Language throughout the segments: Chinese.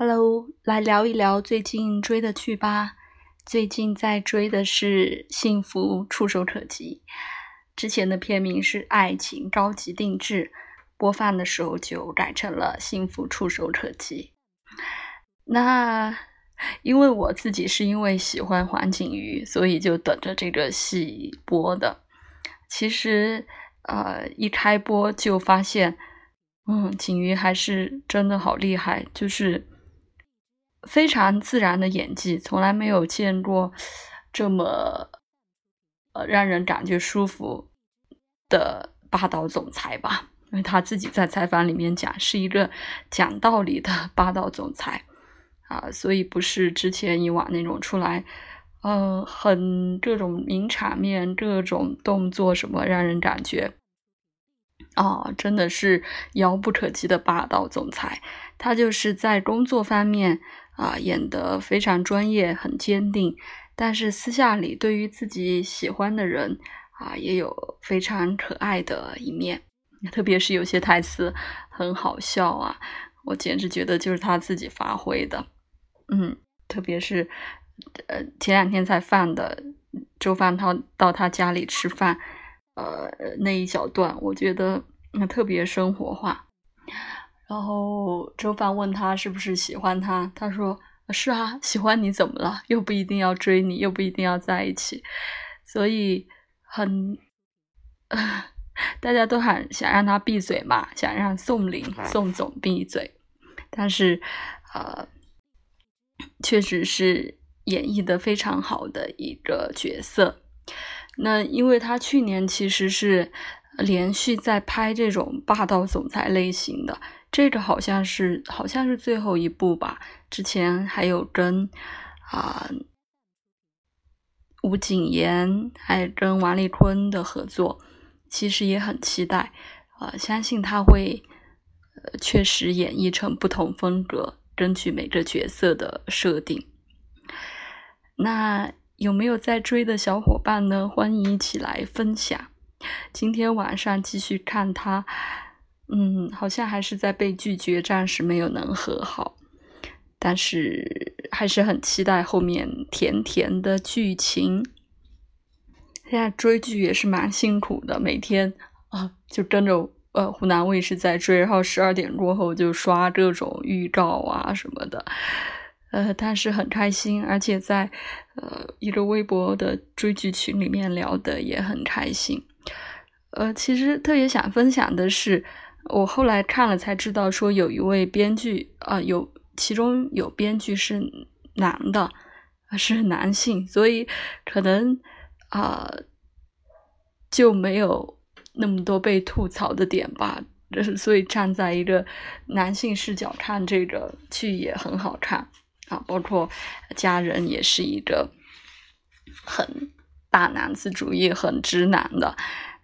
Hello，来聊一聊最近追的剧吧。最近在追的是《幸福触手可及》，之前的片名是《爱情高级定制》，播放的时候就改成了《幸福触手可及》。那因为我自己是因为喜欢黄景瑜，所以就等着这个戏播的。其实，呃，一开播就发现，嗯，景瑜还是真的好厉害，就是。非常自然的演技，从来没有见过这么呃让人感觉舒服的霸道总裁吧？因为他自己在采访里面讲，是一个讲道理的 霸道总裁啊，所以不是之前以往那种出来，呃，很各种名场面、各种动作什么，让人感觉啊，真的是遥不可及的霸道总裁。他就是在工作方面。啊，演得非常专业，很坚定，但是私下里对于自己喜欢的人啊，也有非常可爱的一面，特别是有些台词很好笑啊，我简直觉得就是他自己发挥的，嗯，特别是呃前两天才放的周范涛到他家里吃饭，呃那一小段，我觉得那特别生活化。然后周凡问他是不是喜欢他，他说是啊，喜欢你怎么了？又不一定要追你，又不一定要在一起，所以很，大家都很想让他闭嘴嘛，想让宋林宋总闭嘴，但是呃，确实是演绎的非常好的一个角色。那因为他去年其实是连续在拍这种霸道总裁类型的。这个好像是好像是最后一部吧，之前还有跟啊吴谨言，还有跟王丽坤的合作，其实也很期待，啊，相信他会确实演绎成不同风格，根据每个角色的设定。那有没有在追的小伙伴呢？欢迎一起来分享。今天晚上继续看他。嗯，好像还是在被拒绝，暂时没有能和好，但是还是很期待后面甜甜的剧情。现在追剧也是蛮辛苦的，每天啊就跟着呃湖南卫视在追，然后十二点过后就刷各种预告啊什么的，呃，但是很开心，而且在呃一个微博的追剧群里面聊的也很开心。呃，其实特别想分享的是。我后来看了才知道，说有一位编剧啊，有其中有编剧是男的，是男性，所以可能啊就没有那么多被吐槽的点吧。所以站在一个男性视角看这个剧也很好看啊，包括家人也是一个很大男子主义、很直男的。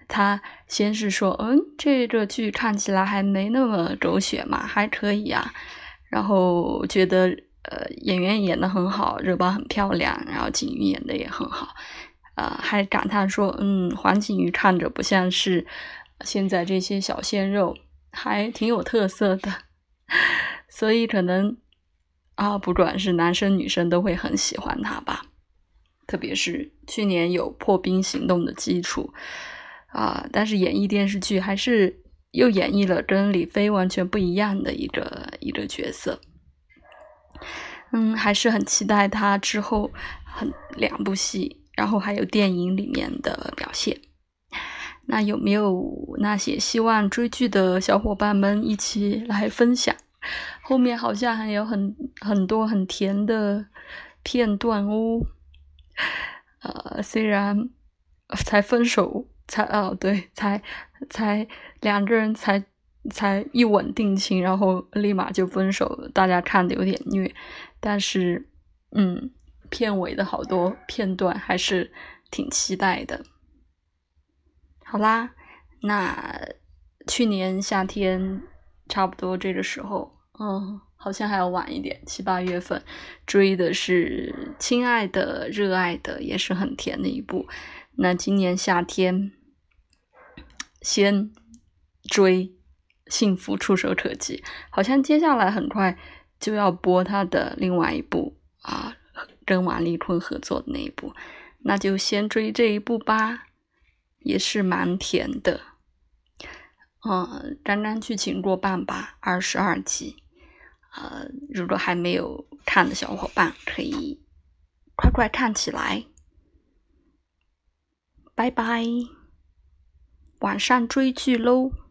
他先是说：“嗯，这个剧看起来还没那么狗血嘛，还可以啊。”然后觉得呃演员演的很好，热巴很漂亮，然后景瑜演的也很好，呃，还感叹说：“嗯，黄景瑜看着不像是现在这些小鲜肉，还挺有特色的。”所以可能啊，不管是男生女生都会很喜欢他吧，特别是去年有破冰行动的基础。啊！但是演绎电视剧还是又演绎了跟李飞完全不一样的一个一个角色。嗯，还是很期待他之后很两部戏，然后还有电影里面的表现。那有没有那些希望追剧的小伙伴们一起来分享？后面好像还有很很多很甜的片段哦。呃，虽然 才分手。才哦，对，才才两个人才才一吻定情，然后立马就分手，大家看的有点虐。但是，嗯，片尾的好多片段还是挺期待的。好啦，那去年夏天差不多这个时候，嗯，好像还要晚一点，七八月份追的是《亲爱的，热爱的》，也是很甜的一部。那今年夏天，先追《幸福触手可及》，好像接下来很快就要播他的另外一部啊，跟王丽坤合作的那一部，那就先追这一部吧，也是蛮甜的。嗯，刚刚剧情过半吧，二十二集。呃，如果还没有看的小伙伴，可以快快看起来。拜拜，晚上追剧喽。